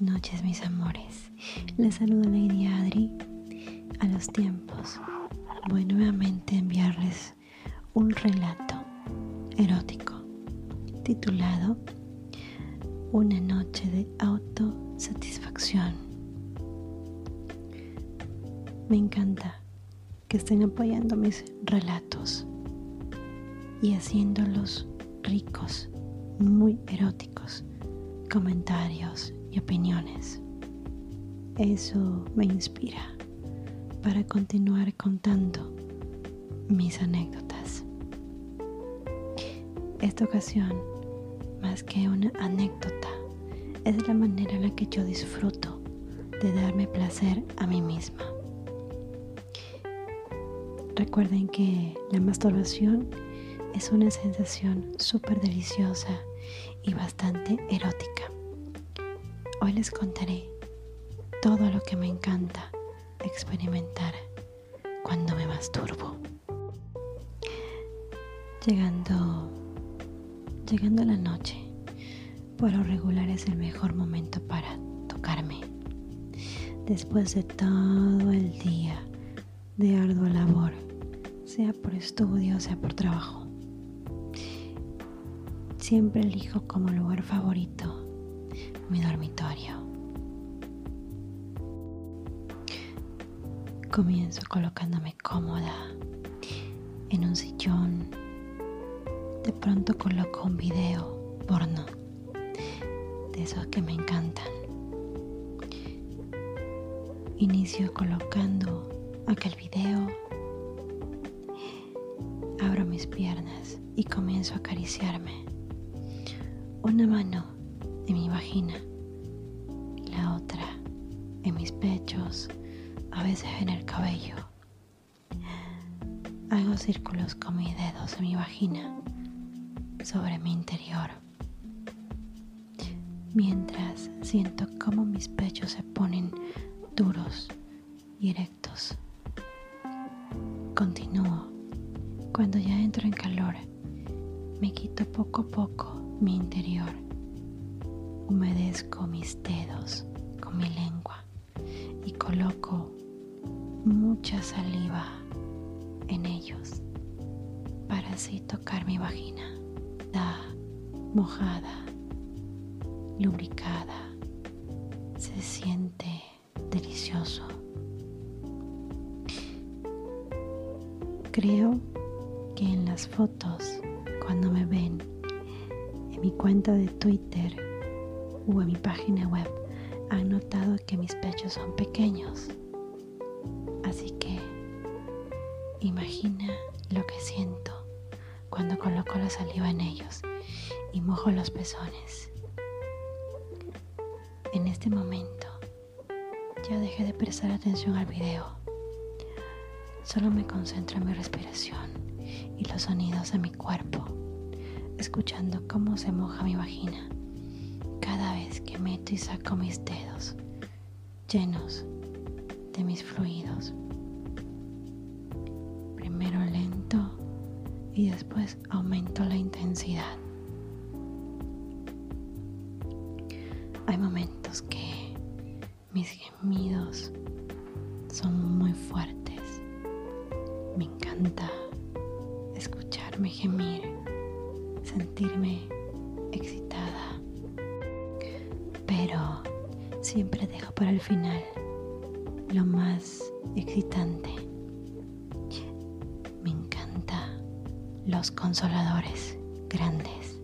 Noches, mis amores. Les saluda Lady Adri. A los tiempos, voy nuevamente a enviarles un relato erótico titulado Una noche de autosatisfacción. Me encanta que estén apoyando mis relatos y haciéndolos ricos, muy eróticos, comentarios opiniones. Eso me inspira para continuar contando mis anécdotas. Esta ocasión, más que una anécdota, es la manera en la que yo disfruto de darme placer a mí misma. Recuerden que la masturbación es una sensación súper deliciosa y bastante erótica. Hoy les contaré todo lo que me encanta experimentar cuando me masturbo. Llegando, llegando la noche, por lo regular es el mejor momento para tocarme. Después de todo el día de ardua labor, sea por estudio, sea por trabajo, siempre elijo como lugar favorito mi dormitorio. Comienzo colocándome cómoda en un sillón. De pronto coloco un video porno, de esos que me encantan. Inicio colocando aquel video. Abro mis piernas y comienzo a acariciarme. Una mano en mi vagina, la otra en mis pechos, a veces en el cabello. Hago círculos con mis dedos en mi vagina sobre mi interior, mientras siento cómo mis pechos se ponen duros y erectos. Continúo. Cuando ya entro en calor, me quito poco a poco mi interior. Humedezco mis dedos con mi lengua y coloco mucha saliva en ellos para así tocar mi vagina. Da mojada, lubricada, se siente delicioso. Creo que en las fotos, cuando me ven en mi cuenta de Twitter o en mi página web, han notado que mis pechos son pequeños. Así que imagina lo que siento cuando coloco la saliva en ellos y mojo los pezones. En este momento ya dejé de prestar atención al video. Solo me concentro en mi respiración y los sonidos de mi cuerpo, escuchando cómo se moja mi vagina que meto y saco mis dedos llenos de mis fluidos. Primero lento y después aumento la intensidad. Hay momentos que mis gemidos son muy fuertes. Me encanta escucharme gemir, sentirme siempre dejo para el final lo más excitante. Me encanta los consoladores grandes.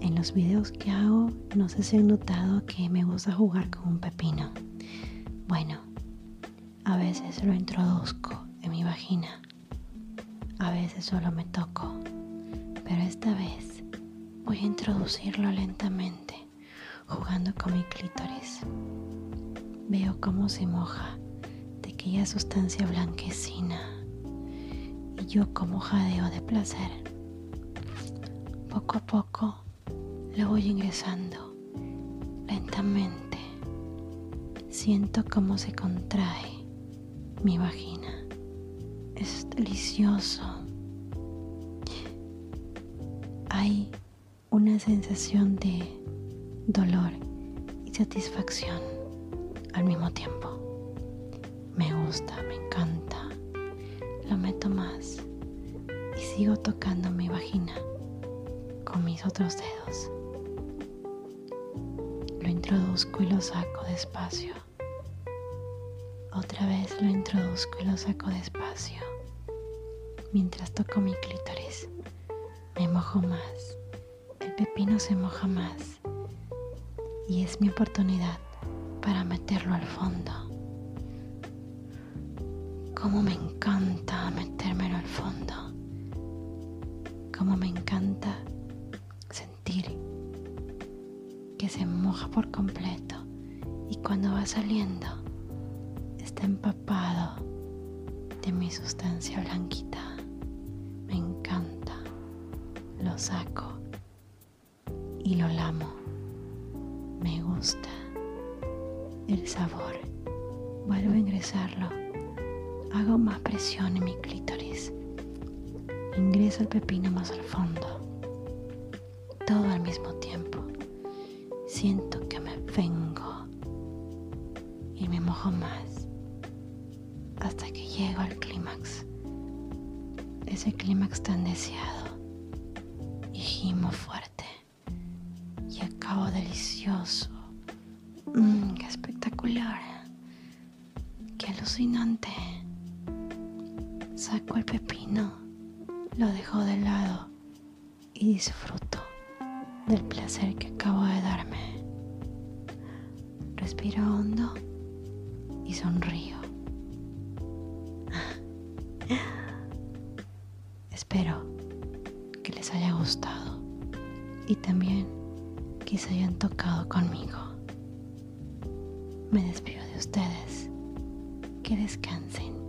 En los videos que hago, no sé si han notado que me gusta jugar con un pepino. Bueno, a veces lo introduzco en mi vagina. A veces solo me toco. Pero esta vez voy a introducirlo lentamente, jugando con mi clítoris. Veo cómo se moja de aquella sustancia blanquecina y yo como jadeo de placer. Poco a poco lo voy ingresando lentamente. Siento cómo se contrae mi vagina. Es delicioso. Hay una sensación de dolor y satisfacción al mismo tiempo. Me gusta, me encanta. Lo meto más y sigo tocando mi vagina con mis otros dedos. Lo introduzco y lo saco despacio. Otra vez lo introduzco y lo saco despacio. Mientras toco mi clítoris, me mojo más. El pepino se moja más. Y es mi oportunidad para meterlo al fondo. Cómo me encanta metérmelo al fondo. Cómo me encanta sentir que se moja por completo y cuando va saliendo está empapado de mi sustancia blanquita. Me encanta. Lo saco y lo lamo. Me gusta el sabor. Vuelvo a ingresarlo. Hago más presión en mi clítoris. Ingreso el pepino más al fondo. Todo al mismo tiempo. Siento que me vengo y me mojo más hasta que llego al clímax. Ese clímax tan deseado. Y disfruto del placer que acabo de darme. Respiro hondo y sonrío. Espero que les haya gustado y también que se hayan tocado conmigo. Me despido de ustedes. Que descansen.